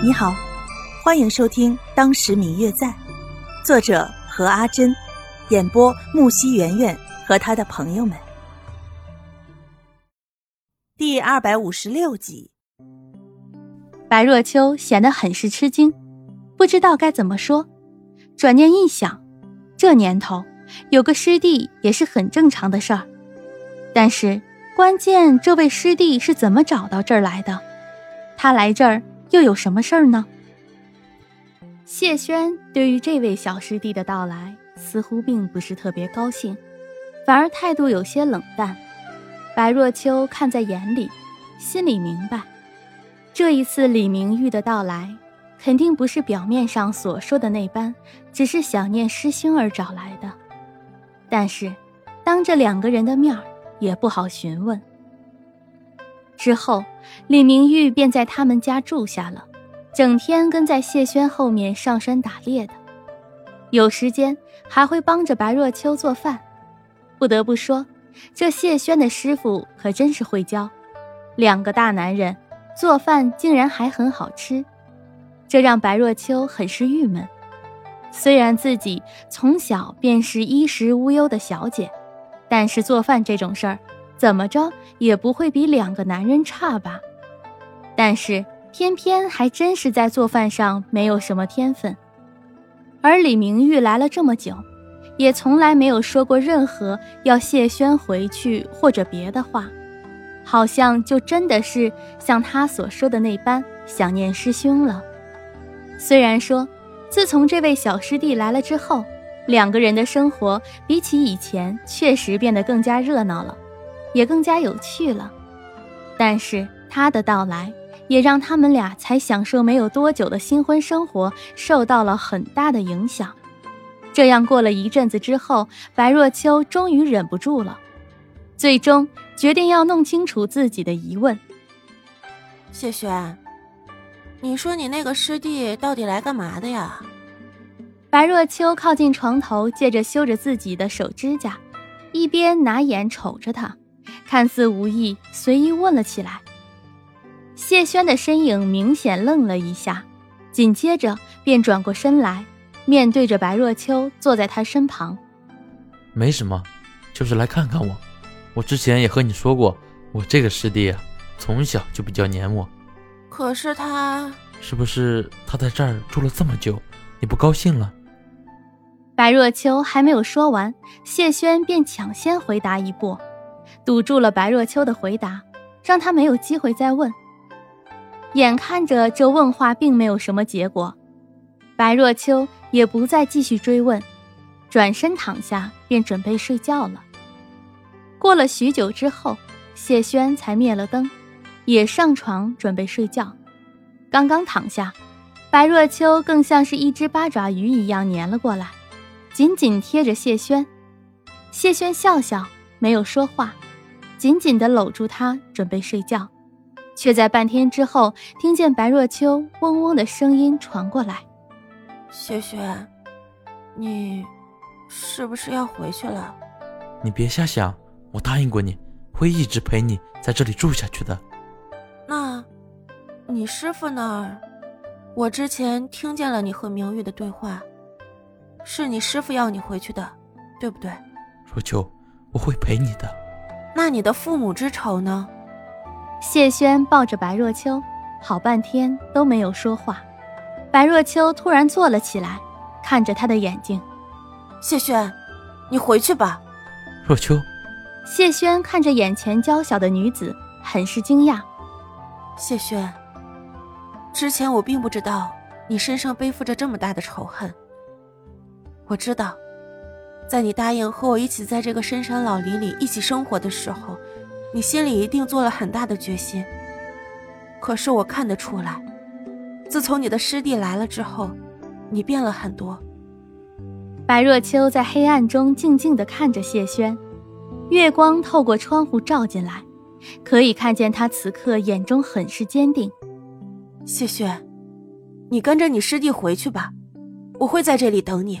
你好，欢迎收听《当时明月在》，作者何阿珍，演播木西圆圆和他的朋友们。第二百五十六集，白若秋显得很是吃惊，不知道该怎么说。转念一想，这年头有个师弟也是很正常的事儿。但是关键，这位师弟是怎么找到这儿来的？他来这儿。又有什么事儿呢？谢轩对于这位小师弟的到来似乎并不是特别高兴，反而态度有些冷淡。白若秋看在眼里，心里明白，这一次李明玉的到来，肯定不是表面上所说的那般，只是想念师兄而找来的。但是，当着两个人的面儿，也不好询问。之后，李明玉便在他们家住下了，整天跟在谢轩后面上山打猎的，有时间还会帮着白若秋做饭。不得不说，这谢轩的师傅可真是会教，两个大男人做饭竟然还很好吃，这让白若秋很是郁闷。虽然自己从小便是衣食无忧的小姐，但是做饭这种事儿。怎么着也不会比两个男人差吧，但是偏偏还真是在做饭上没有什么天分。而李明玉来了这么久，也从来没有说过任何要谢轩回去或者别的话，好像就真的是像他所说的那般想念师兄了。虽然说，自从这位小师弟来了之后，两个人的生活比起以前确实变得更加热闹了。也更加有趣了，但是他的到来也让他们俩才享受没有多久的新婚生活受到了很大的影响。这样过了一阵子之后，白若秋终于忍不住了，最终决定要弄清楚自己的疑问。谢轩，你说你那个师弟到底来干嘛的呀？白若秋靠近床头，借着修着自己的手指甲，一边拿眼瞅着他。看似无意，随意问了起来。谢轩的身影明显愣了一下，紧接着便转过身来，面对着白若秋，坐在他身旁。没什么，就是来看看我。我之前也和你说过，我这个师弟啊，从小就比较黏我。可是他，是不是他在这儿住了这么久，你不高兴了？白若秋还没有说完，谢轩便抢先回答一步。堵住了白若秋的回答，让他没有机会再问。眼看着这问话并没有什么结果，白若秋也不再继续追问，转身躺下便准备睡觉了。过了许久之后，谢轩才灭了灯，也上床准备睡觉。刚刚躺下，白若秋更像是一只八爪鱼一样粘了过来，紧紧贴着谢轩。谢轩笑笑，没有说话。紧紧地搂住他，准备睡觉，却在半天之后听见白若秋嗡嗡的声音传过来：“雪雪，你是不是要回去了？你别瞎想，我答应过你会一直陪你在这里住下去的。那，你师傅那儿，我之前听见了你和明玉的对话，是你师傅要你回去的，对不对？若秋，我会陪你的。”那你的父母之仇呢？谢轩抱着白若秋，好半天都没有说话。白若秋突然坐了起来，看着他的眼睛：“谢轩，你回去吧。”若秋，谢轩看着眼前娇小的女子，很是惊讶。谢轩，之前我并不知道你身上背负着这么大的仇恨。我知道。在你答应和我一起在这个深山老林里一起生活的时候，你心里一定做了很大的决心。可是我看得出来，自从你的师弟来了之后，你变了很多。白若秋在黑暗中静静地看着谢轩，月光透过窗户照进来，可以看见他此刻眼中很是坚定。谢轩，你跟着你师弟回去吧，我会在这里等你。